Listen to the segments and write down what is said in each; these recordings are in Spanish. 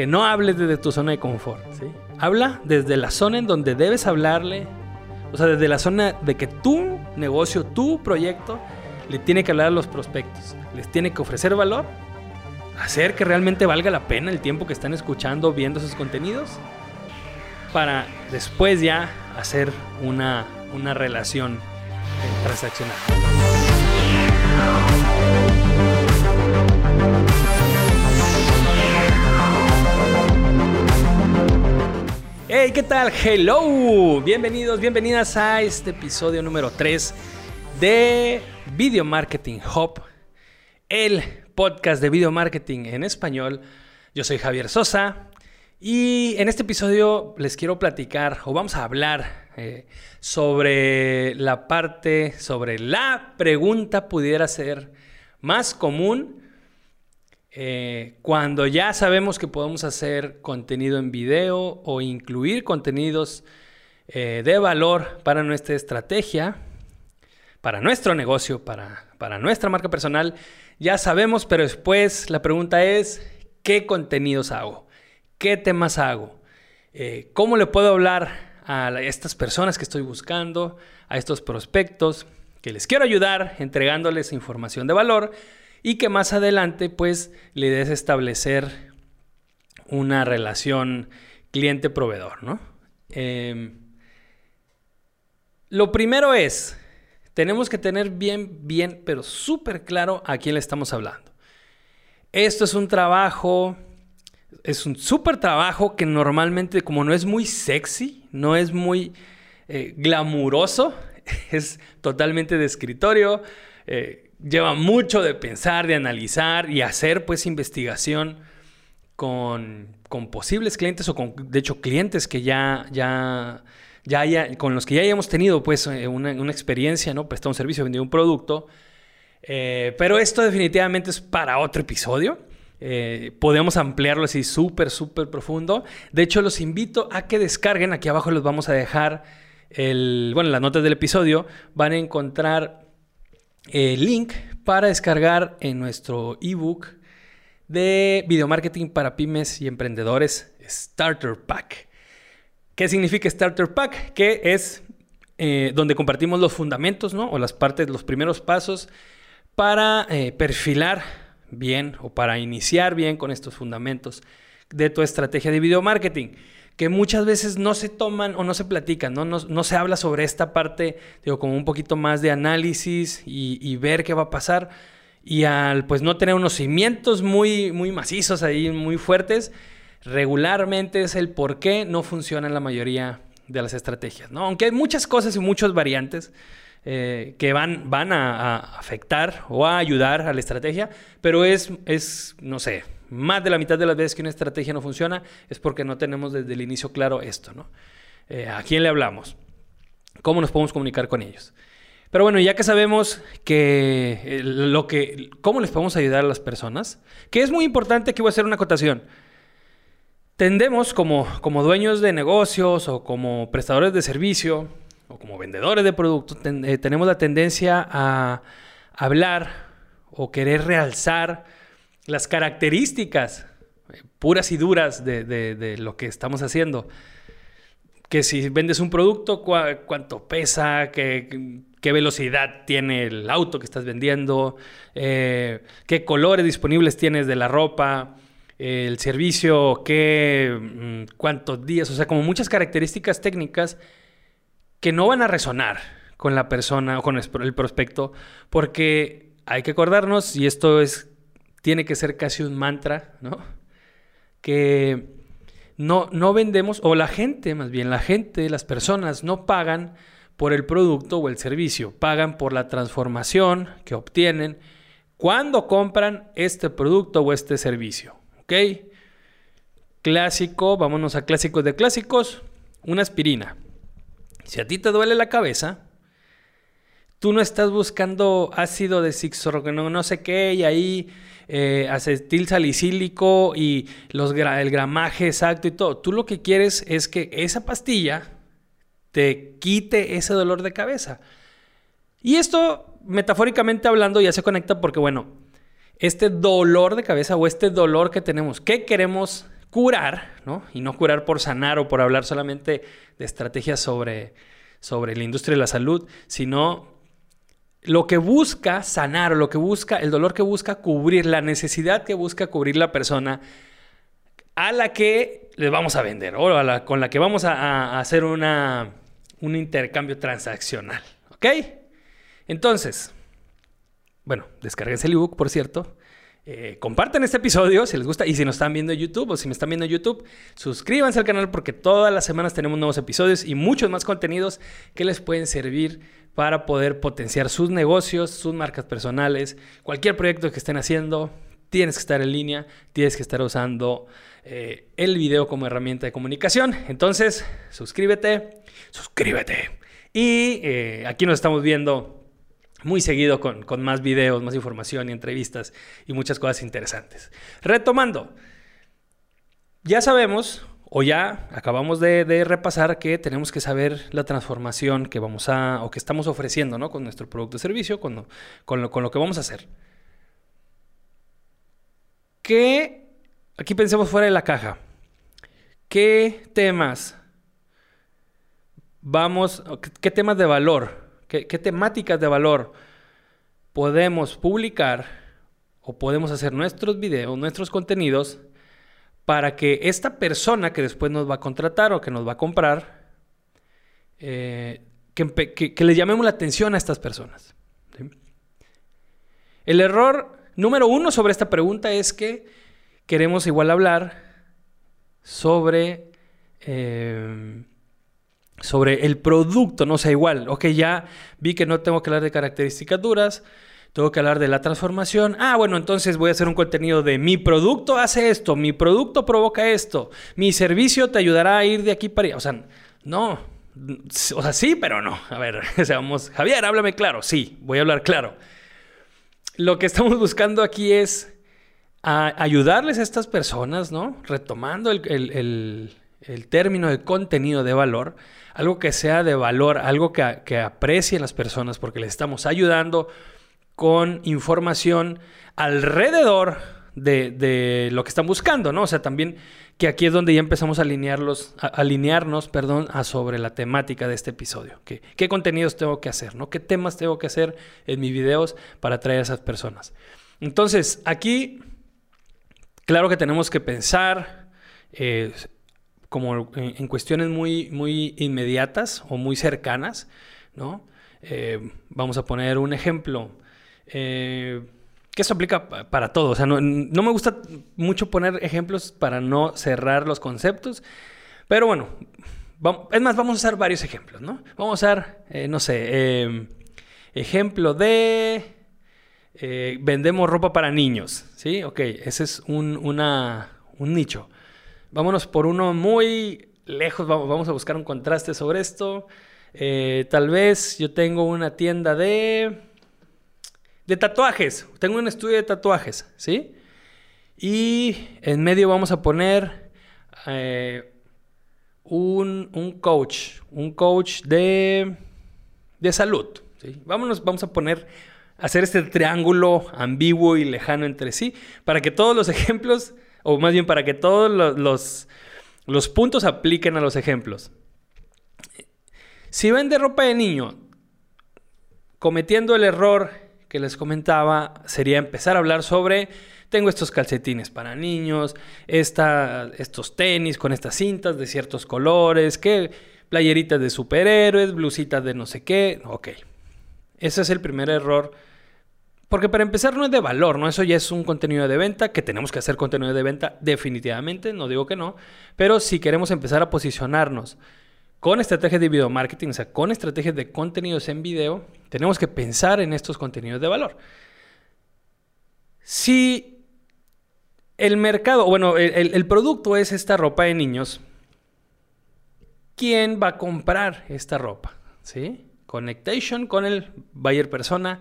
que no hables desde tu zona de confort. ¿sí? Habla desde la zona en donde debes hablarle. O sea, desde la zona de que tu negocio, tu proyecto, le tiene que hablar a los prospectos. Les tiene que ofrecer valor. Hacer que realmente valga la pena el tiempo que están escuchando, viendo esos contenidos. Para después ya hacer una, una relación transaccional. Hey, ¿qué tal? Hello. Bienvenidos, bienvenidas a este episodio número 3 de Video Marketing Hub, el podcast de video marketing en español. Yo soy Javier Sosa y en este episodio les quiero platicar o vamos a hablar eh, sobre la parte, sobre la pregunta pudiera ser más común eh, cuando ya sabemos que podemos hacer contenido en video o incluir contenidos eh, de valor para nuestra estrategia, para nuestro negocio, para, para nuestra marca personal, ya sabemos, pero después la pregunta es, ¿qué contenidos hago? ¿Qué temas hago? Eh, ¿Cómo le puedo hablar a estas personas que estoy buscando, a estos prospectos, que les quiero ayudar entregándoles información de valor? Y que más adelante pues le des establecer una relación cliente-proveedor, ¿no? Em, lo primero es, tenemos que tener bien, bien, pero súper claro a quién le estamos hablando. Esto es un trabajo, es un súper trabajo que normalmente como no es muy sexy, no es muy eh, glamuroso, es totalmente de escritorio. Eh, lleva mucho de pensar, de analizar y hacer pues investigación con, posibles clientes o con, de hecho, clientes que ya, ya, ya haya, con los que ya hayamos tenido pues eh, una, experiencia, ¿no? Prestado un servicio, vendido un producto. Eh, pero esto definitivamente es para otro episodio. Eh, podemos ampliarlo así súper, súper profundo. De hecho, los invito a que descarguen. Aquí abajo les vamos a dejar el, bueno, las notas del episodio. Van a encontrar el link para descargar en nuestro ebook de video marketing para pymes y emprendedores Starter Pack. ¿Qué significa Starter Pack? Que es eh, donde compartimos los fundamentos, ¿no? O las partes, los primeros pasos para eh, perfilar bien o para iniciar bien con estos fundamentos de tu estrategia de video marketing que muchas veces no se toman o no se platican, ¿no? No, se habla sobre esta parte, digo, como un poquito más de análisis y, ver qué va a pasar. Y al pues no tener unos cimientos muy, muy macizos ahí, muy fuertes, regularmente es el por qué no funcionan la mayoría de las estrategias, ¿no? Aunque hay muchas cosas y muchas variantes eh, que van, van a, a, afectar o a ayudar a la estrategia, pero es, es, no sé, más de la mitad de las veces que una estrategia no funciona es porque no tenemos desde el inicio claro esto, ¿no? Eh, ¿A quién le hablamos? ¿Cómo nos podemos comunicar con ellos? Pero bueno, ya que sabemos que eh, lo que, cómo les podemos ayudar a las personas, que es muy importante, que voy a hacer una acotación. Tendemos como, como dueños de negocios o como prestadores de servicio o como vendedores de productos, eh, tenemos la tendencia a hablar o querer realzar las características eh, puras y duras de, lo que estamos haciendo. Que si vendes un producto, cuánto pesa, qué, velocidad tiene el auto que estás vendiendo, eh, qué colores disponibles tienes de la ropa, el servicio, qué, mm, cuántos días, o sea, como muchas características técnicas que no van a resonar con la persona o con el prospecto, porque hay que acordarnos, y esto es tiene que ser casi un mantra, ¿no? Que no, no vendemos, o la gente, más bien, la gente, las personas no pagan por el producto o el servicio, pagan por la transformación que obtienen cuando compran este producto o este servicio, ¿ok? Clásico, vámonos a clásicos de clásicos, una aspirina. Si a ti te duele la cabeza, tú no estás buscando ácido de no, no sé qué y ahí eh, acetil salicílico y los el gramaje exacto y todo. Tú lo que quieres es que esa pastilla te quite ese dolor de cabeza. Y esto, metafóricamente hablando, ya se conecta porque, bueno, este dolor de cabeza o este dolor que tenemos, ¿qué queremos curar, ¿no? Y no curar por sanar o por hablar solamente de estrategias sobre, sobre la industria de la salud, sino lo que busca sanar, lo que busca, el dolor que busca cubrir, la necesidad que busca cubrir la persona a la que le vamos a vender o con la que vamos a, hacer una, un intercambio transaccional. ¿Ok? Entonces, bueno, descarguense el ebook, por cierto. Eh, compartan este episodio si les gusta y si nos están viendo en YouTube o si me están viendo en YouTube, suscríbanse al canal porque todas las semanas tenemos nuevos episodios y muchos más contenidos que les pueden servir para poder potenciar sus negocios, sus marcas personales, cualquier proyecto que estén haciendo. Tienes que estar en línea, tienes que estar usando eh, el video como herramienta de comunicación. Entonces, suscríbete, suscríbete. Y eh, aquí nos estamos viendo muy seguido con, más videos, más información y entrevistas y muchas cosas interesantes. Retomando, ya sabemos o ya acabamos de, repasar que tenemos que saber la transformación que vamos a o que estamos ofreciendo ¿no? con nuestro producto o servicio, con, con, lo, con lo que vamos a hacer. ¿Qué? Aquí pensemos fuera de la caja. ¿Qué temas vamos, qué temas de valor ¿Qué, temáticas de valor podemos publicar o podemos hacer nuestros videos, nuestros contenidos para que esta persona que después nos va a contratar o que nos va a comprar, eh, que, le llamemos la atención a estas personas. El error número uno sobre esta pregunta es que queremos igual hablar sobre eh, sobre el producto, no sea igual. Ok, ya vi que no tengo que hablar de características duras, tengo que hablar de la transformación. Ah, bueno, entonces voy a hacer un contenido de mi producto hace esto, mi producto provoca esto, mi servicio te ayudará a ir de aquí para allá. O sea, no. O sea, sí, pero no. A ver, vamos, Javier, háblame claro. Sí, voy a hablar claro. Lo que estamos buscando aquí es ayudarles a estas personas, ¿no? Retomando el, el término de contenido de valor, algo que sea de valor, algo que, que aprecien las personas porque les estamos ayudando con información alrededor de, lo que están buscando, ¿no? O sea, también que aquí es donde ya empezamos a, alinearlos, a alinearnos perdón, a sobre la temática de este episodio. ¿Qué, ¿Qué contenidos tengo que hacer? ¿no? ¿Qué temas tengo que hacer en mis videos para atraer a esas personas? Entonces, aquí, claro que tenemos que pensar, eh, como en, cuestiones muy, muy inmediatas o muy cercanas, ¿no? Eh, vamos a poner un ejemplo. Eh, que eso aplica para todo. O sea, no, me gusta mucho poner ejemplos para no cerrar los conceptos. Pero bueno, es más, vamos a usar varios ejemplos, ¿no? Vamos a usar, eh, no sé, ejemplo de... vendemos ropa para niños, ¿sí? Ok, ese es un, una, un nicho. Vámonos por uno muy lejos, vamos a buscar un contraste sobre esto. Eh, tal vez yo tengo una tienda de, de tatuajes, tengo un estudio de tatuajes, ¿sí? Y en medio vamos a poner eh, un, coach, un coach de, de salud. ¿sí? Vámonos, vamos a poner, hacer este triángulo ambiguo y lejano entre sí, para que todos los ejemplos o más bien para que todos los, los, puntos apliquen a los ejemplos. Si vende ropa de niño, cometiendo el error que les comentaba, sería empezar a hablar sobre, tengo estos calcetines para niños, estos tenis con estas cintas de ciertos colores, que playeritas de superhéroes, blusitas de no sé qué, ok. Ese es el primer error porque para empezar no es de valor, ¿no? Eso ya es un contenido de venta, que tenemos que hacer contenido de venta definitivamente, no digo que no, pero si queremos empezar a posicionarnos con estrategias de video marketing, o sea, con estrategias de contenidos en video, tenemos que pensar en estos contenidos de valor. Si el mercado, bueno, el, el producto es esta ropa de niños, ¿quién va a comprar esta ropa? ¿Sí? Connectation con el buyer persona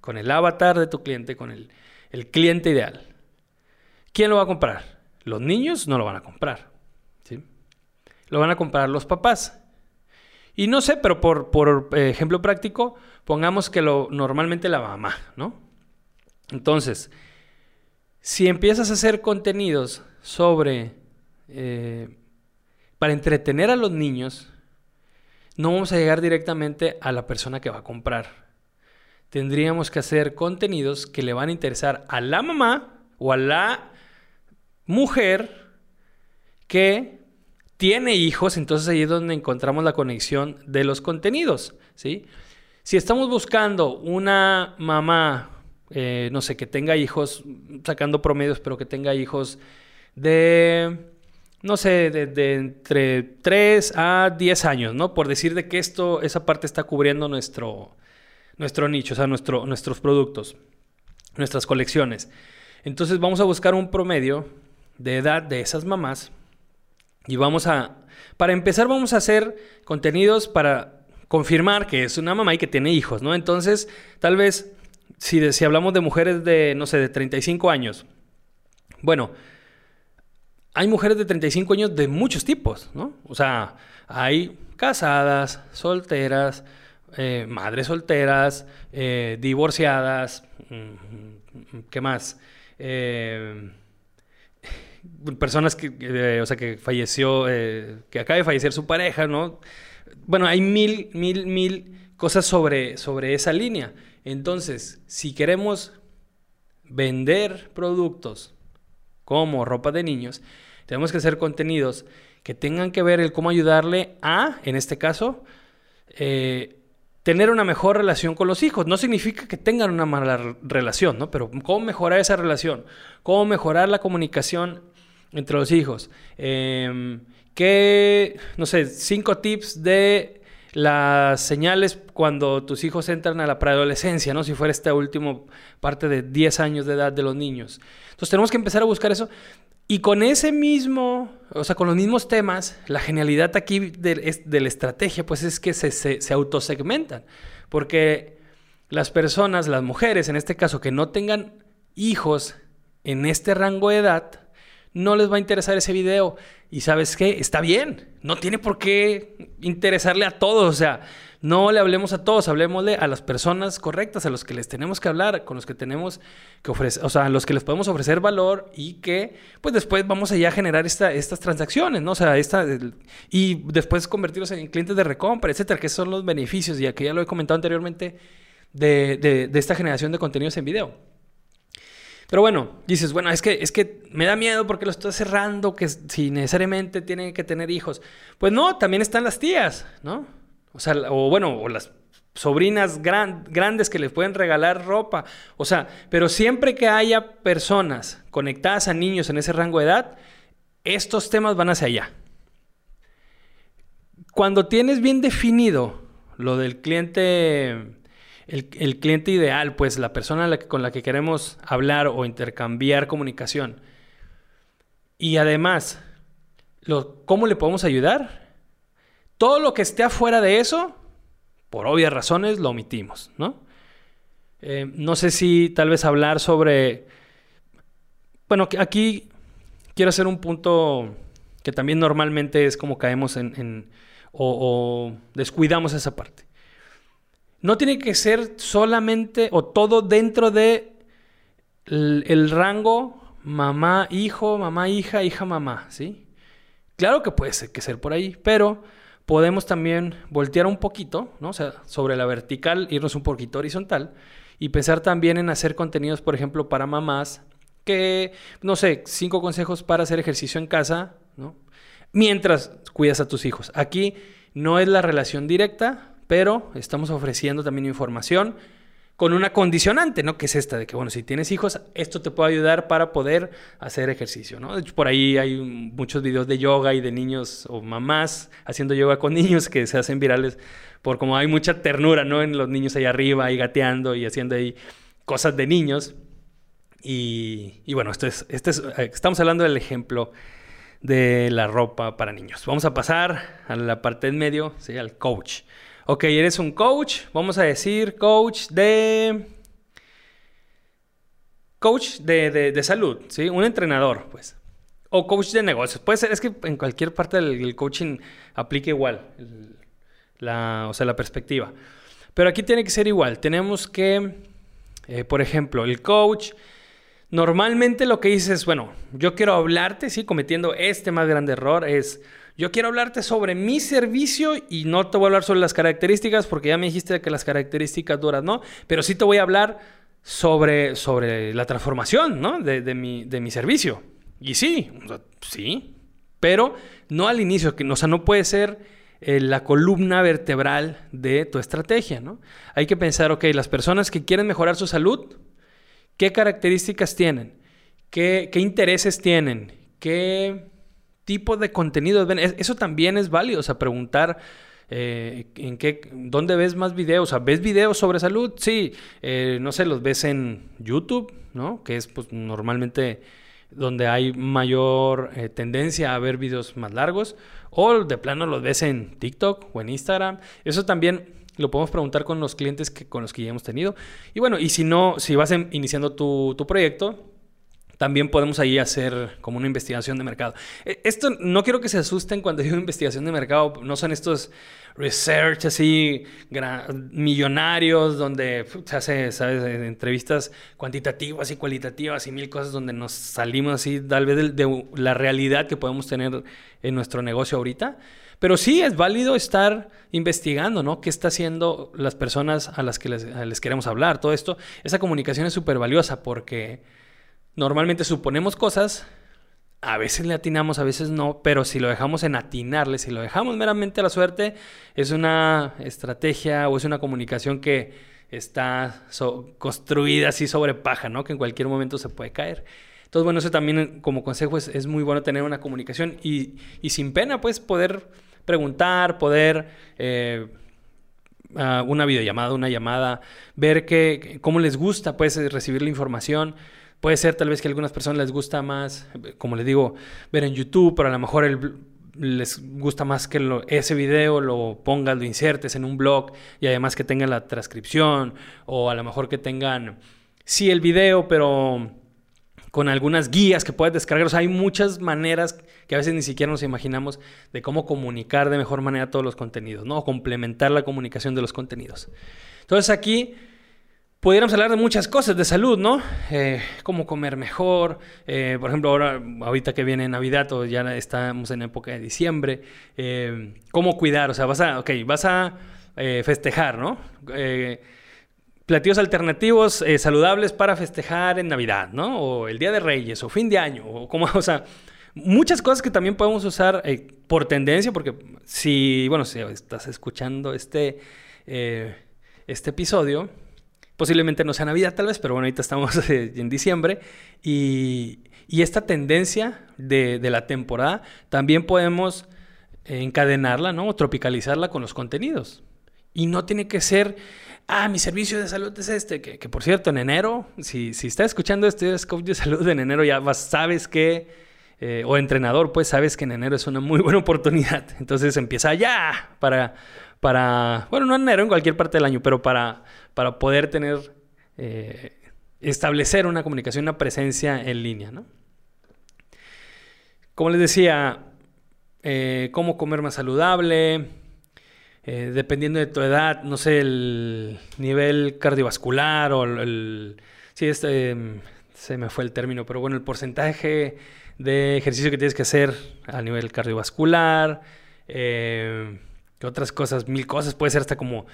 con el avatar de tu cliente, con el, cliente ideal. ¿Quién lo va a comprar? Los niños no lo van a comprar. ¿sí? Lo van a comprar los papás. Y no sé, pero por, por eh, ejemplo práctico, pongamos que lo normalmente la mamá, ¿no? Entonces, si empiezas a hacer contenidos sobre eh, para entretener a los niños, no vamos a llegar directamente a la persona que va a comprar. Tendríamos que hacer contenidos que le van a interesar a la mamá o a la mujer que tiene hijos, entonces ahí es donde encontramos la conexión de los contenidos, ¿sí? Si estamos buscando una mamá, eh, no sé, que tenga hijos, sacando promedios, pero que tenga hijos de no sé, de, entre 3 a 10 años, ¿no? Por decir de que esto, esa parte está cubriendo nuestro, nuestro nicho, o sea, nuestro, nuestros productos, nuestras colecciones. Entonces vamos a buscar un promedio de edad de esas mamás y vamos a, para empezar vamos a hacer contenidos para confirmar que es una mamá y que tiene hijos, ¿no? Entonces, tal vez, si, si hablamos de mujeres de, no sé, de 35 años, bueno, hay mujeres de 35 años de muchos tipos, ¿no? O sea, hay casadas, solteras, eh, madres solteras, eh, divorciadas, mm, ¿qué más? Eh, personas que, o sea, que falleció, que acaba de fallecer su pareja, ¿no? Bueno, hay mil, mil, mil cosas sobre, sobre esa línea. Entonces, si queremos vender productos como ropa de niños, tenemos que hacer contenidos que tengan que ver el cómo ayudarle a, en este caso, eh, tener una mejor relación con los hijos. No significa que tengan una mala relación, ¿no? Pero cómo mejorar esa relación, cómo mejorar la comunicación entre los hijos. Eh, ¿Qué, no sé, cinco tips de las señales cuando tus hijos entran a la preadolescencia, ¿no? Si fuera esta última parte de 10 años de edad de los niños. Entonces tenemos que empezar a buscar eso. Y con ese mismo, o sea, con los mismos temas, la genialidad aquí de, la estrategia, pues es que se, se, autosegmentan. Porque las personas, las mujeres en este caso, que no tengan hijos en este rango de edad, no les va a interesar ese video. Y sabes qué, está bien, no tiene por qué interesarle a todos. O sea, no le hablemos a todos, hablemosle a las personas correctas, a los que les tenemos que hablar, con los que tenemos que ofrecer, o sea, a los que les podemos ofrecer valor y que, pues después vamos a generar esta, estas transacciones, ¿no? O sea, esta, y después convertirlos en clientes de recompra, etcétera, que son los beneficios, ya que ya lo he comentado anteriormente, de, de esta generación de contenidos en video. Pero bueno, dices, bueno, es que, es que me da miedo porque lo estoy cerrando, que si necesariamente tienen que tener hijos. Pues no, también están las tías, ¿no? O sea, o bueno, o las sobrinas grandes que les pueden regalar ropa. O sea, pero siempre que haya personas conectadas a niños en ese rango de edad, estos temas van hacia allá. Cuando tienes bien definido lo del cliente, el, cliente ideal, pues la persona con la que queremos hablar o intercambiar comunicación, y además, ¿cómo le podemos ayudar? Todo lo que esté afuera de eso, por obvias razones, lo omitimos, ¿no? Eh, no sé si tal vez hablar sobre... Bueno, aquí quiero hacer un punto que también normalmente es como caemos en... o, descuidamos esa parte. No tiene que ser solamente o todo dentro de el, rango mamá, hijo, mamá, hija, hija, mamá, ¿sí? Claro que puede ser que ser por ahí, pero podemos también voltear un poquito, ¿no? O sea, sobre la vertical, irnos un poquito horizontal y pensar también en hacer contenidos, por ejemplo, para mamás, que, no sé, cinco consejos para hacer ejercicio en casa, ¿no? Mientras cuidas a tus hijos. Aquí no es la relación directa, pero estamos ofreciendo también información con una condicionante, ¿no? Que es esta, de que, bueno, si tienes hijos, esto te puede ayudar para poder hacer ejercicio, ¿no? De hecho, por ahí hay muchos videos de yoga y de niños o mamás haciendo yoga con niños que se hacen virales por como hay mucha ternura, ¿no? En los niños ahí arriba, ahí gateando y haciendo ahí cosas de niños. Y, bueno, esto es, este es, eh, estamos hablando del ejemplo de la ropa para niños. Vamos a pasar a la parte en medio, ¿sí? al coach. Ok, eres un coach, vamos a decir coach de... Coach de, salud, ¿sí? Un entrenador, pues. O coach de negocios. Puede ser, es que en cualquier parte del coaching aplica igual, la, o sea, la perspectiva. Pero aquí tiene que ser igual. Tenemos que, eh, por ejemplo, el coach normalmente lo que dices es, bueno, yo quiero hablarte, sí, cometiendo este más grande error, es, yo quiero hablarte sobre mi servicio y no te voy a hablar sobre las características porque ya me dijiste que las características duras, ¿no? Pero sí te voy a hablar sobre, sobre la transformación, ¿no? De, mi, de mi servicio. Y sí, sí, pero no al inicio, que, o sea, no puede ser eh, la columna vertebral de tu estrategia, ¿no? Hay que pensar, ok, las personas que quieren mejorar su salud, ¿qué características tienen? ¿Qué, qué intereses tienen? ¿Qué tipo de contenidos ven? Eso también es válido, o sea, preguntar... Eh, ¿en qué, ¿Dónde ves más videos? O sea, ¿ves videos sobre salud? Sí, eh, no sé, los ves en YouTube, ¿no? Que es pues normalmente donde hay mayor eh, tendencia a ver videos más largos, o de plano los ves en TikTok o en Instagram. Eso también lo podemos preguntar con los clientes que, con los que ya hemos tenido. Y bueno, y si no, si vas iniciando tu proyecto, también podemos ahí hacer como una investigación de mercado. E, esto no quiero que se asusten cuando digo investigación de mercado, no son estos research así millonarios donde se hace, ¿sabes? entrevistas cuantitativas y cualitativas y mil cosas donde nos salimos así tal vez de, la realidad que podemos tener en nuestro negocio ahorita. Pero sí es válido estar investigando, ¿no? ¿Qué está haciendo las personas a las que les, les queremos hablar? Todo esto, esa comunicación es súper valiosa porque Normalmente suponemos cosas, a veces le atinamos, a veces no, pero si lo dejamos en atinarle, si lo dejamos meramente a la suerte, es una estrategia o es una comunicación que está construida así sobre paja, ¿no? Que en cualquier momento se puede caer. Entonces, bueno, eso también como consejo es, muy bueno tener una comunicación y, sin pena, pues poder preguntar, poder... Eh, una videollamada, una llamada, ver que, cómo les gusta pues recibir la información. Puede ser tal vez que a algunas personas les gusta más, como les digo, ver en YouTube, pero a lo mejor les gusta más que ese video lo pongas, lo insertes en un blog y además que tengan la transcripción o a lo mejor que tengan, sí, el video, pero con algunas guías que puedes descargar. O sea, hay muchas maneras que a veces ni siquiera nos imaginamos de cómo comunicar de mejor manera todos los contenidos, ¿no? O complementar la comunicación de los contenidos. Entonces aquí Pudiéramos hablar de muchas cosas de salud, ¿no? Eh, cómo comer mejor. Eh, por ejemplo, ahora, ahorita que viene Navidad, o ya estamos en época de diciembre. Eh, cómo cuidar, o sea, vas a, okay, vas a festejar, ¿no? platillos alternativos saludables para festejar en Navidad, ¿no? O el Día de Reyes, o fin de año, o como, o sea, muchas cosas que también podemos usar por tendencia, porque si, bueno, si estás escuchando este, este episodio Posiblemente no sea Navidad tal vez, pero bueno, ahorita estamos en diciembre. Y, esta tendencia de, la temporada también podemos encadenarla, ¿no? O tropicalizarla con los contenidos. Y no tiene que ser, ah, mi servicio de salud es este, que, por cierto, en enero, si, si estás escuchando este es coach de salud en enero, ya vas, sabes que, eh, o entrenador, pues sabes que en enero es una muy buena oportunidad. Entonces empieza ya para, para, bueno, no en enero, en cualquier parte del año, pero para, para poder tener, eh, establecer una comunicación, una presencia en línea, ¿no? Como les decía, eh, cómo comer más saludable, eh, dependiendo de tu edad, no sé, el nivel cardiovascular o el... sí, este, se me fue el término, pero bueno, el porcentaje de ejercicio que tienes que hacer a nivel cardiovascular, que otras cosas, mil cosas, puede ser hasta como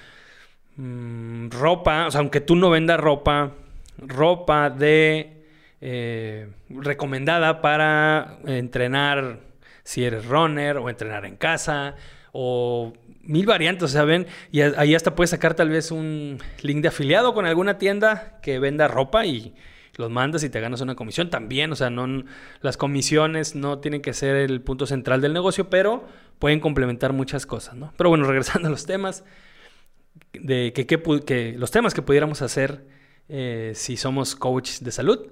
mm, ropa, o sea, aunque tú no vendas ropa, ropa de eh, recomendada para entrenar si eres runner o entrenar en casa o mil variantes, ven, y ahí hasta puedes sacar tal vez un link de afiliado con alguna tienda que venda ropa y los mandas y te ganas una comisión también, o sea, no las comisiones no tienen que ser el punto central del negocio, pero pueden complementar muchas cosas, ¿no? Pero bueno, regresando a los temas, de que, que, los temas que pudiéramos hacer eh, si somos coach de salud,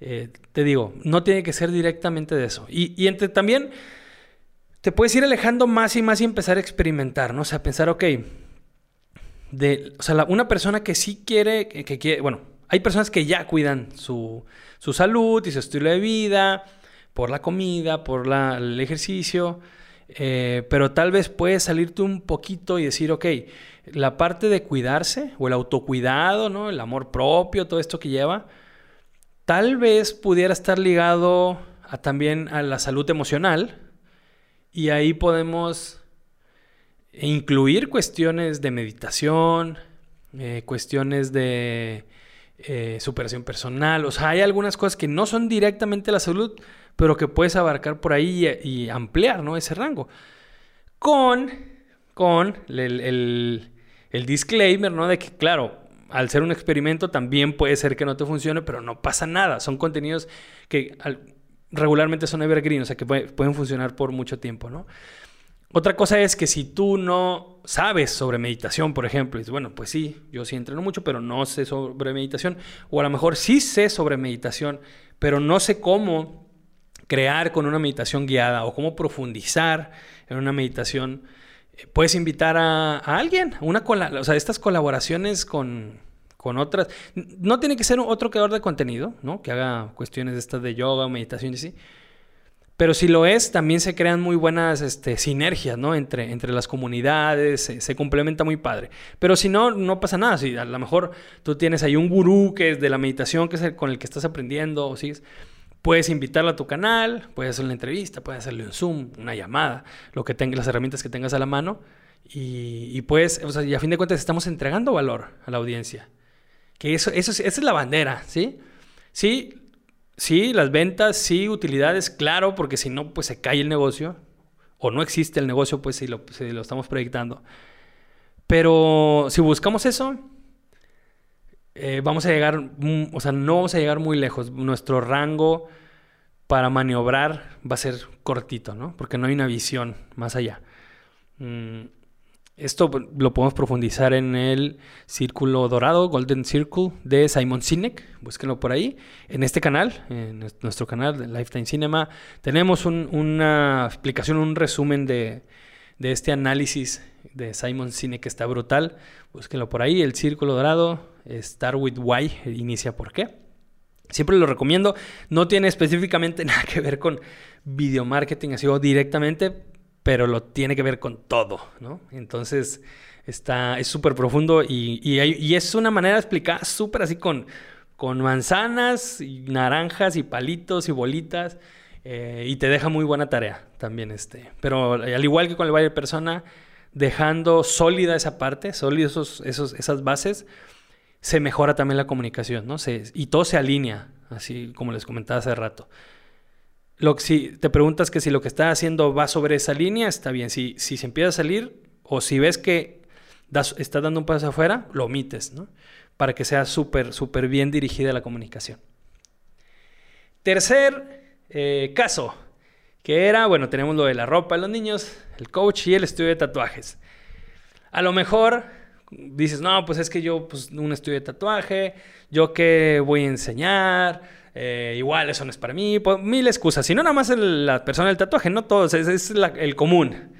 eh, te digo, no tiene que ser directamente de eso. Y, entre, también te puedes ir alejando más y más y empezar a experimentar, ¿no? O sea, pensar, ok, de, o sea, una persona que sí quiere, que, quiere, bueno, hay personas que ya cuidan su, su salud y su estilo de vida por la comida, por el ejercicio, eh, pero tal vez puedes salirte un poquito y decir, ok, la parte de cuidarse o el autocuidado, ¿no? El amor propio, todo esto que lleva, Tal vez pudiera estar ligado también a la salud emocional y ahí podemos incluir cuestiones de meditación, eh, cuestiones de eh, superación personal. O sea, hay algunas cosas que no son directamente la salud, pero que puedes abarcar por ahí y, ampliar ¿no? ese rango. Con, con el, disclaimer, ¿no? De que, claro, al ser un experimento también puede ser que no te funcione, pero no pasa nada. Son contenidos que regularmente son evergreen, o sea, que pueden funcionar por mucho tiempo, ¿no? Otra cosa es que si tú no sabes sobre meditación, por ejemplo, y dices, bueno, pues sí, yo sí entreno mucho, pero no sé sobre meditación, o a lo mejor sí sé sobre meditación, pero no sé cómo crear con una meditación guiada o cómo profundizar en una meditación, eh, puedes invitar a, alguien, una o sea, estas colaboraciones con, con otras, no tiene que ser otro creador de contenido, ¿no? Que haga cuestiones estas de yoga, meditación y así, pero si lo es, también se crean muy buenas este, sinergias, ¿no? Entre, entre las comunidades, se, complementa muy padre. Pero si no, no pasa nada. Si a lo mejor tú tienes ahí un gurú que es de la meditación, que es con el que estás aprendiendo, sigues, puedes invitarlo a tu canal, puedes hacerle una entrevista, puedes hacerle un Zoom, una llamada, lo que tengas, las herramientas que tengas a la mano. Y, y pues, o sea, y a fin de cuentas estamos entregando valor a la audiencia. Que eso, eso, esa es la bandera, ¿sí? Sí, Sí, las ventas, sí, utilidades, claro, porque si no, pues se cae el negocio. O no existe el negocio, pues si lo, estamos proyectando. Pero si buscamos eso, eh, vamos a llegar, mm, o sea, no vamos a llegar muy lejos. Nuestro rango para maniobrar va a ser cortito, ¿no? Porque no hay una visión más allá. Mm, esto lo podemos profundizar en el Círculo Dorado, Golden Circle de Simon Sinek. Búsquenlo por ahí. En este canal, en nuestro canal de Lifetime Cinema, tenemos una explicación, un resumen de, este análisis de Simon Sinek que está brutal. Búsquenlo por ahí. El Círculo Dorado, Start with Why, inicia por qué. Siempre lo recomiendo. No tiene específicamente nada que ver con video marketing, así o directamente, pero lo tiene que ver con todo, ¿no? Entonces, está, es súper profundo y, y, es una manera de explicar súper así con, con manzanas, y naranjas y palitos y bolitas. Eh, y te deja muy buena tarea también este. Pero al igual que con el baile persona, dejando sólida esa parte, sólidos esos, esas bases, se mejora también la comunicación, ¿no? y todo se alinea, así como les comentaba hace rato. Lo, si te preguntas que si lo que está haciendo va sobre esa línea, está bien. Si, si se empieza a salir o si ves que está dando un paso afuera, lo omites, ¿no? Para que sea súper, súper bien dirigida la comunicación. Tercer eh, caso, que era, bueno, tenemos lo de la ropa de los niños, el coach y el estudio de tatuajes. A lo mejor dices, no, pues es que yo, pues un estudio de tatuaje, yo qué voy a enseñar, eh, igual eso no es para mí, pues, mil excusas. Si no, nada más la persona del tatuaje, no todos, es, es el común.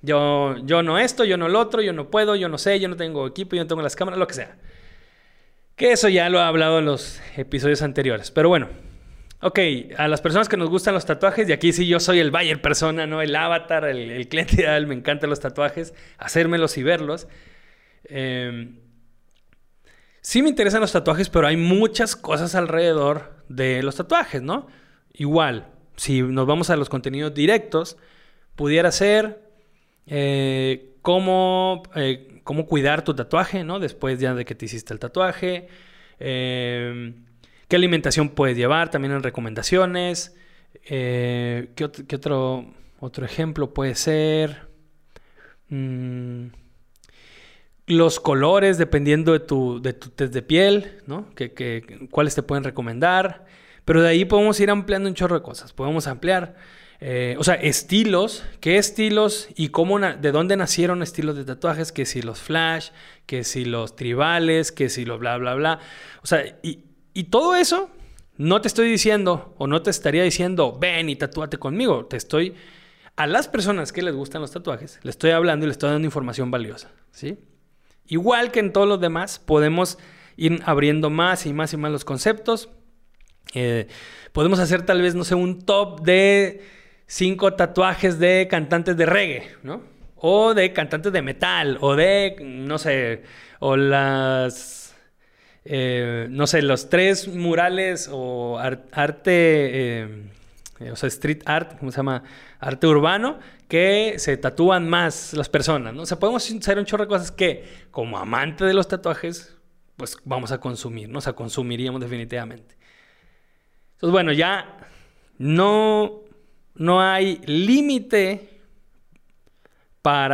Yo, yo no esto, yo no lo otro, yo no puedo, yo no sé, yo no tengo equipo, yo no tengo las cámaras, lo que sea. Que eso ya lo he hablado en los episodios anteriores. Pero bueno, ok, a las personas que nos gustan los tatuajes, y aquí sí yo soy el buyer persona, ¿no? El avatar, el, el cliente ideal, me encantan los tatuajes, hacérmelos y verlos. Eh, Sí me interesan los tatuajes, pero hay muchas cosas alrededor de los tatuajes, ¿no? Igual, si nos vamos a los contenidos directos, pudiera ser eh, cómo, eh, cómo, cuidar tu tatuaje, ¿no? Después ya de que te hiciste el tatuaje. Eh, qué alimentación puedes llevar, también en recomendaciones. ¿qué, otro, otro, ejemplo puede ser? Mm, los colores dependiendo de tu, de tu test de piel, ¿no? Que, cuáles te pueden recomendar. Pero de ahí podemos ir ampliando un chorro de cosas. Podemos ampliar, eh, o sea, estilos, qué estilos y cómo, de dónde nacieron estilos de tatuajes, que si los flash, que si los tribales, que si los bla, bla, bla. O sea, y, y todo eso no te estoy diciendo o no te estaría diciendo, ven y tatúate conmigo. Te estoy, a las personas que les gustan los tatuajes, les estoy hablando y les estoy dando información valiosa, ¿sí? Igual que en todos los demás, podemos ir abriendo más y más y más los conceptos. Eh, podemos hacer tal vez, no sé, un top de cinco tatuajes de cantantes de reggae, ¿no? O de cantantes de metal, o de, no sé, o las... eh, no sé, los tres murales o arte, eh, o sea, street art, ¿cómo se llama? Arte urbano, que se tatúan más las personas, ¿no? O sea, podemos hacer un chorro de cosas que, como amante de los tatuajes, pues vamos a consumir, ¿no? O sea, consumiríamos definitivamente. Entonces, bueno, ya no, no hay límite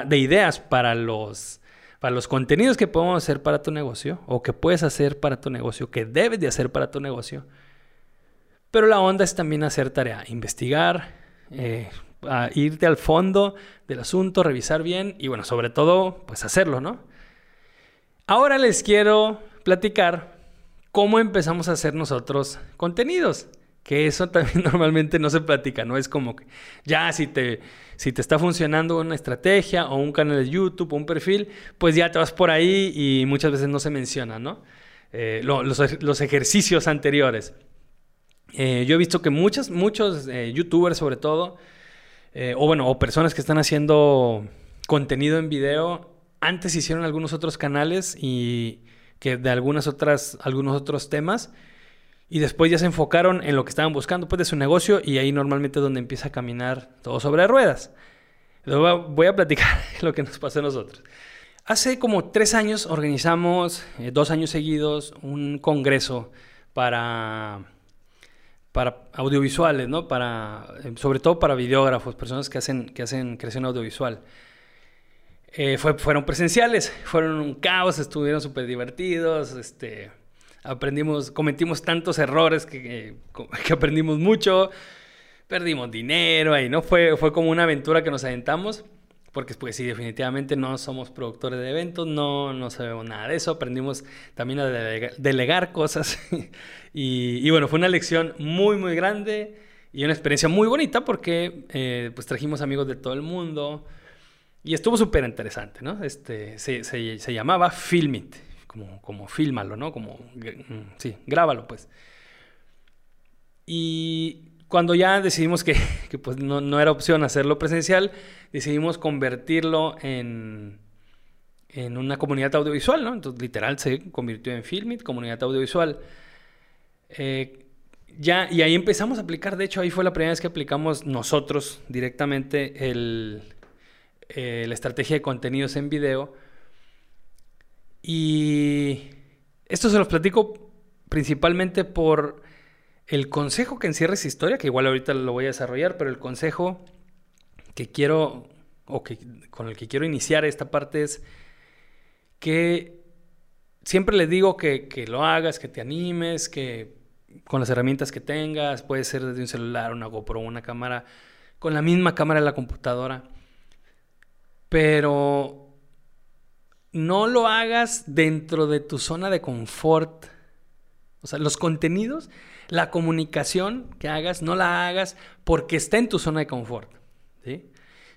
de ideas para los para los contenidos que podemos hacer para tu negocio o que puedes hacer para tu negocio, que debes de hacer para tu negocio. Pero la onda es también hacer tarea, investigar, eh, irte al fondo del asunto, revisar bien y bueno, sobre todo, pues hacerlo, ¿no? Ahora les quiero platicar cómo empezamos a hacer nosotros contenidos que eso también normalmente no se platica, ¿no? Es como que ya si te, si te está funcionando una estrategia o un canal de YouTube o un perfil, pues ya te vas por ahí y muchas veces no se menciona, ¿no? Eh, los, ejercicios anteriores. Eh, yo he visto que muchos, muchos eh, youtubers sobre todo, o bueno, o personas que están haciendo contenido en video, antes hicieron algunos otros canales y que de algunas otras, algunos otros temas y después ya se enfocaron en lo que estaban buscando, pues de su negocio, y ahí normalmente es donde empieza a caminar todo sobre ruedas. voy a platicar lo que nos pasó a nosotros. Hace como tres años organizamos, eh, dos años seguidos, un congreso para, para audiovisuales, ¿no? Para, eh, sobre todo para videógrafos, personas que hacen, que hacen creación audiovisual. Eh, fue, fueron presenciales, fueron un caos, estuvieron súper divertidos, este aprendimos, cometimos tantos errores que, que, aprendimos mucho, perdimos dinero ahí, ¿no? Fue, fue como una aventura que nos aventamos, porque pues sí, definitivamente no somos productores de eventos, no, no sabemos nada de eso, aprendimos también a delegar, cosas y, bueno, fue una lección muy, muy grande y una experiencia muy bonita porque eh, pues trajimos amigos de todo el mundo. Y estuvo súper interesante, ¿no? Este, se, se, llamaba Filmit como, como fílmalo, ¿no? Como, mm, sí, grábalo, pues. Y cuando ya decidimos que, que pues no, no, era opción hacerlo presencial, decidimos convertirlo en, en una comunidad audiovisual, ¿no? Entonces, literal, se convirtió en Filmit, comunidad audiovisual. Eh, ya, y ahí empezamos a aplicar, de hecho, ahí fue la primera vez que aplicamos nosotros directamente el, eh, la estrategia de contenidos en video y esto se los platico principalmente por el consejo que encierra esa historia, que igual ahorita lo voy a desarrollar, pero el consejo que quiero, o que, con el que quiero iniciar esta parte es que siempre les digo que, que lo hagas, que te animes, que con las herramientas que tengas, puede ser desde un celular, una GoPro, una cámara, con la misma cámara de la computadora. Pero no lo hagas dentro de tu zona de confort. O sea, los contenidos, la comunicación que hagas, no la hagas porque está en tu zona de confort.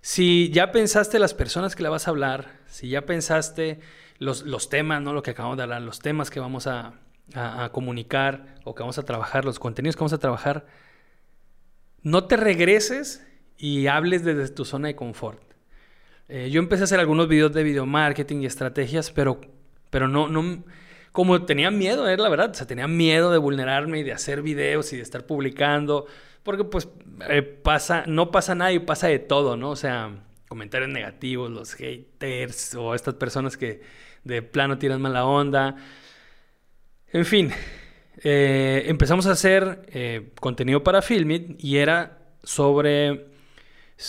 Si ya pensaste las personas que le vas a hablar, si ya pensaste los, los temas, ¿no? Lo que acabamos de hablar, los temas que vamos a, a comunicar o que vamos a trabajar, los contenidos que vamos a trabajar, no te regreses y hables desde tu zona de confort. Eh, yo empecé a hacer algunos videos de video marketing y estrategias, pero, pero no, no, como tenía miedo, es la verdad, o sea, tenía miedo de vulnerarme y de hacer videos y de estar publicando, porque pues eh, pasa, no pasa nada y pasa de todo, ¿no? O sea, comentarios negativos, los haters o estas personas que de plano tiran mala onda. En fin, eh, empezamos a hacer contenido para Filmit y era sobre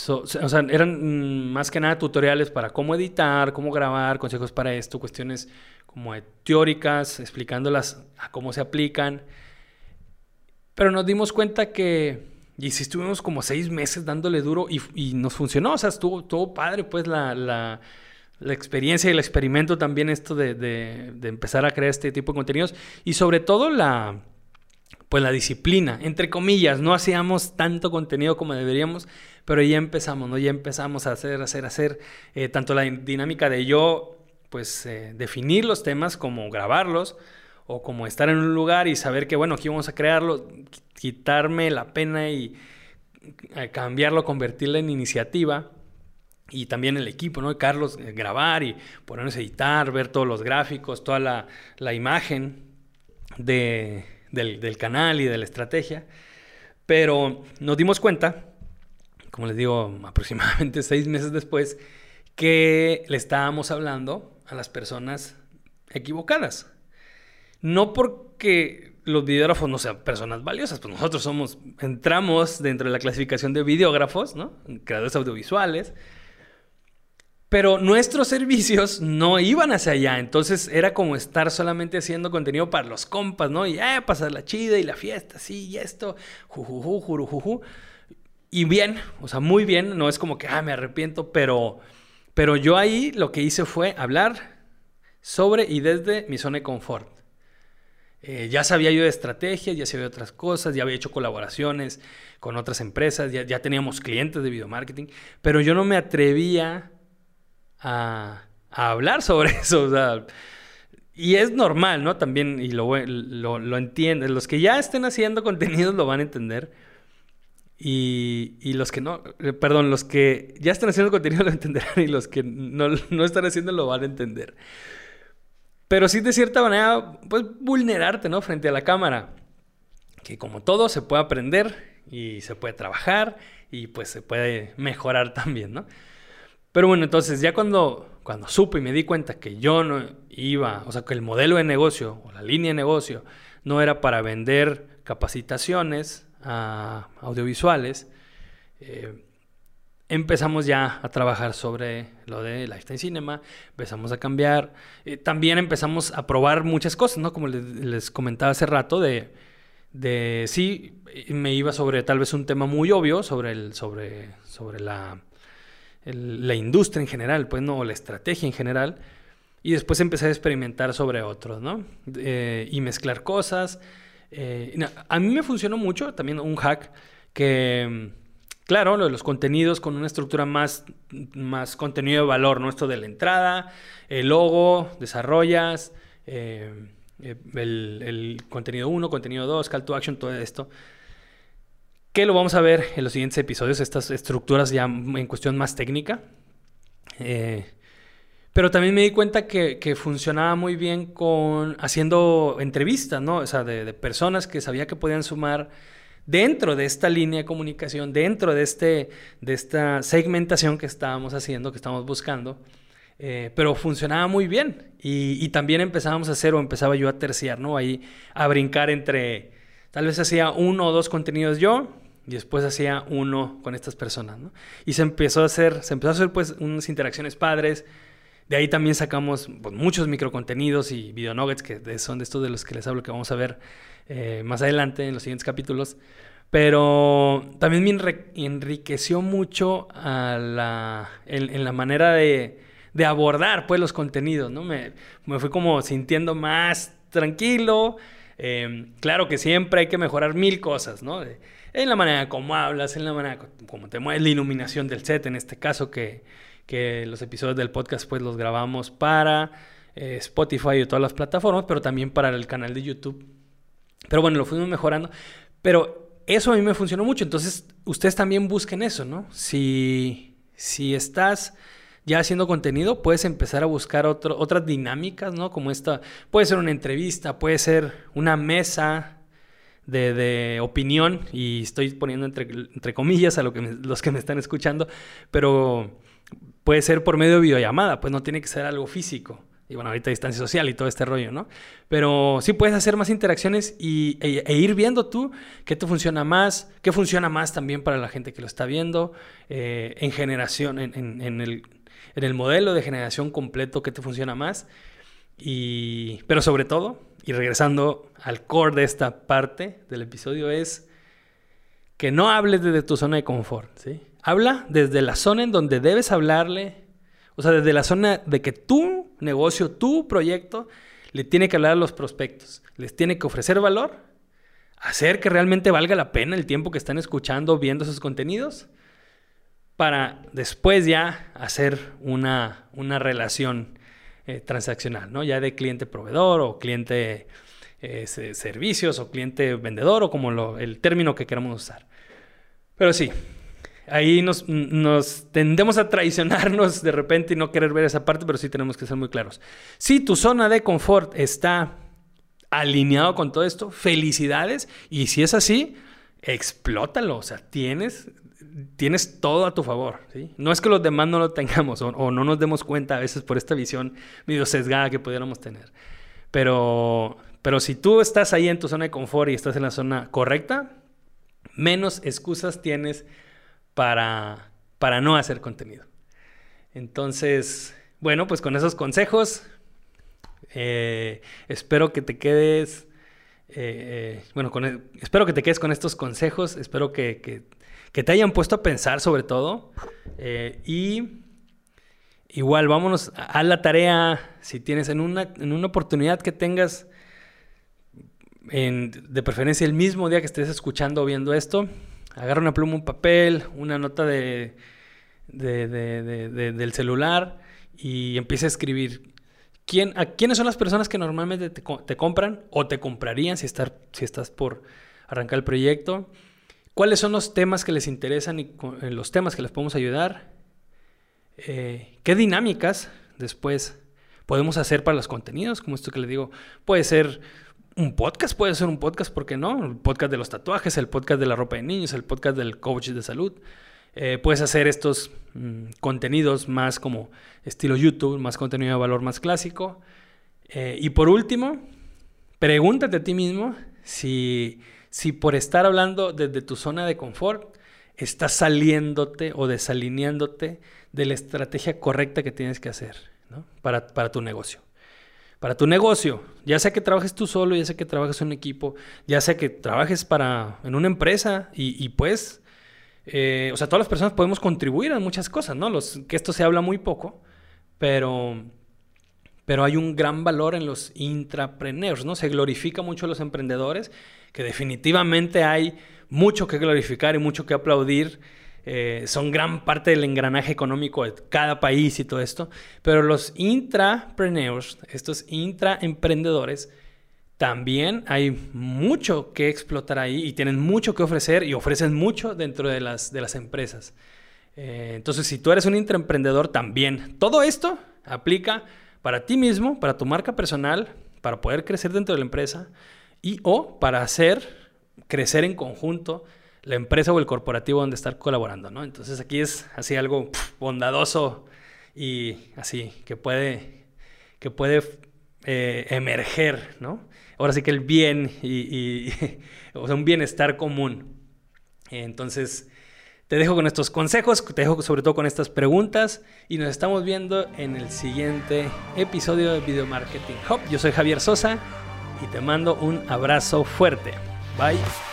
o sea, eran mm, más que nada tutoriales para cómo editar, cómo grabar, consejos para esto, cuestiones como teóricas, explicándolas a cómo se aplican. Pero nos dimos cuenta que, y si estuvimos como seis meses dándole duro y, nos funcionó, o sea, estuvo todo padre, pues la, la, la, experiencia y el experimento también, esto de, de, de empezar a crear este tipo de contenidos y sobre todo la, pues la disciplina, entre comillas, no hacíamos tanto contenido como deberíamos, pero ya empezamos, ¿no? Ya empezamos a hacer, hacer, hacer, eh, tanto la dinámica de yo, pues, eh, definir los temas como grabarlos, o como estar en un lugar y saber que, bueno, aquí vamos a crearlo, quitarme la pena y eh, cambiarlo, convertirlo en iniciativa. Y también el equipo, ¿no? Carlos, grabar y ponernos a editar, ver todos los gráficos, toda la, la imagen, del, del canal y de la estrategia. Pero nos dimos cuenta, como les digo, aproximadamente seis meses después, que le estábamos hablando a las personas equivocadas. No porque los videógrafos no sean personas valiosas, pues nosotros somos, entramos dentro de la clasificación de videógrafos, ¿no? Creadores audiovisuales. Pero nuestros servicios no iban hacia allá, entonces era como estar solamente haciendo contenido para los compas, ¿no? Y eh, pasar la chida y la fiesta, sí, y esto, jujuju, jurujuju. Y bien, o sea, muy bien, no es como que, ah, me arrepiento, pero, pero yo ahí lo que hice fue hablar sobre y desde mi zona de confort. Eh, ya sabía yo de estrategias, ya sabía de otras cosas, ya había hecho colaboraciones con otras empresas, ya, ya teníamos clientes de video marketing, pero yo no me atrevía a, hablar sobre eso. y es normal, ¿no? También, y lo, lo, lo entienden, los que ya estén haciendo contenidos lo van a entender. Y, los que no, eh, perdón, los que ya están haciendo contenido lo entenderán y los que no, no están haciendo lo van a entender. Pero sí de cierta manera, pues vulnerarte, ¿no? Frente a la cámara. Que como todo se puede aprender y se puede trabajar y pues se puede mejorar también, ¿no? Pero bueno, entonces ya cuando, cuando supe y me di cuenta que yo no iba, o sea, que el modelo de negocio o la línea de negocio no era para vender capacitaciones a audiovisuales, eh, empezamos ya a trabajar sobre lo de Lifetime Cinema, empezamos a cambiar, eh, también empezamos a probar muchas cosas, ¿no? Como les, comentaba hace rato, de, de, sí, me iba sobre tal vez un tema muy obvio, sobre, el, sobre, sobre la, la industria en general, pues, ¿no? O la estrategia en general, y después empecé a experimentar sobre otros, ¿no? Eh, y mezclar cosas. Eh, a mí me funcionó mucho también un hack que Claro, lo de los contenidos con una estructura más, más contenido de valor, ¿no? Esto de la entrada, el logo, desarrollas, eh, eh, el, contenido 1, contenido 2, call to action, todo esto. Que lo vamos a ver en los siguientes episodios, estas estructuras ya en cuestión más técnica. Eh, pero también me di cuenta que, funcionaba muy bien con haciendo entrevistas, ¿no? O sea, de, personas que sabía que podían sumar dentro de esta línea de comunicación, dentro de, este, de esta segmentación que estábamos haciendo, que estábamos buscando. Eh, pero funcionaba muy bien y, también empezábamos a hacer o empezaba yo a terciar, ¿no? Ahí a brincar entre, tal vez hacía uno o dos contenidos yo y después hacía uno con estas personas, ¿no? Y se empezó a hacer, se empezó a hacer pues unas interacciones padres, de ahí también sacamos pues, muchos microcontenidos y video nuggets que son de estos de los que les hablo que vamos a ver eh, más adelante en los siguientes capítulos. Pero también me enriqueció mucho a la, en, la manera de, de, abordar pues, los contenidos, ¿no? Me, me fui como sintiendo más tranquilo. Em, claro que siempre hay que mejorar mil cosas, ¿no? en la manera como hablas, en la manera como te mueves, la iluminación del set, en este caso que, que los episodios del podcast pues los grabamos para eh, Spotify y todas las plataformas, pero también para el canal de YouTube pero bueno, lo fuimos mejorando. Pero eso a mí me funcionó mucho. Entonces, ustedes también busquen eso, ¿no? Si, si estás ya haciendo contenido, puedes empezar a buscar otras dinámicas, ¿no? Como esta, puede ser una entrevista, puede ser una mesa de, opinión, y estoy poniendo entre, comillas a lo que los que me están escuchando, pero puede ser por medio de videollamada, pues no tiene que ser algo físico. Y bueno, ahorita distancia social y todo este rollo, ¿no? Pero sí puedes hacer más interacciones y, e, e ir viendo tú qué te funciona más, qué funciona más también para la gente que lo está viendo, eh, en generación, en, en, el, en, el, modelo de generación completo, qué te funciona más. Y, pero sobre todo, y regresando al core de esta parte del episodio, es que no hables desde tu zona de confort, ¿sí? Habla desde la zona en donde debes hablarle, o sea, desde la zona de que tú negocio, tu proyecto, le tiene que hablar a los prospectos, les tiene que ofrecer valor, hacer que realmente valga la pena el tiempo que están escuchando, viendo esos contenidos, para después ya hacer una, una relación eh, transaccional, ¿no? Ya de cliente-proveedor o cliente eh, servicios o cliente-vendedor o como lo, el término que queramos usar. Pero sí, ahí nos, tendemos a traicionarnos de repente y no querer ver esa parte, pero sí tenemos que ser muy claros. Si tu zona de confort está alineado con todo esto, felicidades. Y si es así, explótalo. O sea, tienes, tienes todo a tu favor. No es que los demás no lo tengamos o, no nos demos cuenta a veces por esta visión medio sesgada que pudiéramos tener. Pero, pero si tú estás ahí en tu zona de confort y estás en la zona correcta, menos excusas tienes para, para no hacer contenido. Entonces, bueno, pues con esos consejos, eh, espero que te quedes, eh, eh, bueno, e, espero que te quedes con estos consejos, espero que, te hayan puesto a pensar sobre todo. y igual, vámonos a la tarea, si tienes en una, en una oportunidad que tengas, de preferencia el mismo día que estés escuchando o viendo esto, agarra una pluma, un papel, una nota de, del celular y empieza a escribir. ¿Quién, ¿Quiénes son las personas que normalmente te, compran o te comprarían si, estar, si estás por arrancar el proyecto? ¿Cuáles son los temas que les interesan y los temas que les podemos ayudar? Eh, ¿Qué dinámicas después podemos hacer para los contenidos? Como esto que les digo, puede ser un podcast, puede ser un podcast, ¿por qué no? El podcast de los tatuajes, el podcast de la ropa de niños, el podcast del coach de salud. Eh, puedes hacer estos mm, contenidos más como estilo YouTube, más contenido de valor más clásico. Eh, y por último, pregúntate a ti mismo si, si por estar hablando desde tu zona de confort, estás saliéndote o desalineándote de la estrategia correcta que tienes que hacer para, para tu negocio para tu negocio, ya sea que trabajes tú solo, ya sea que trabajes en un equipo, ya sea que trabajes para, en una empresa y, pues, eh, o sea, todas las personas podemos contribuir a muchas cosas, ¿no? Los, que esto se habla muy poco, pero, pero hay un gran valor en los intrapreneurs, ¿no? Se glorifica mucho a los emprendedores, que definitivamente hay mucho que glorificar y mucho que aplaudir eh, son gran parte del engranaje económico de cada país y todo esto, pero los intrapreneurs, estos intraemprendedores, también hay mucho que explotar ahí y tienen mucho que ofrecer y ofrecen mucho dentro de las, de las empresas. Eh, entonces, si tú eres un intraemprendedor, también todo esto aplica para ti mismo, para tu marca personal, para poder crecer dentro de la empresa y o para hacer crecer en conjunto la empresa o el corporativo donde estar colaborando, ¿no? Entonces aquí es así algo bondadoso y así que puede, que puede eh, emerger, ¿no? Ahora sí que el bien y, o sea, un bienestar común. Entonces, te dejo con estos consejos, te dejo sobre todo con estas preguntas y nos estamos viendo en el siguiente episodio de Video Marketing Hub. Yo soy Javier Sosa y te mando un abrazo fuerte. Bye.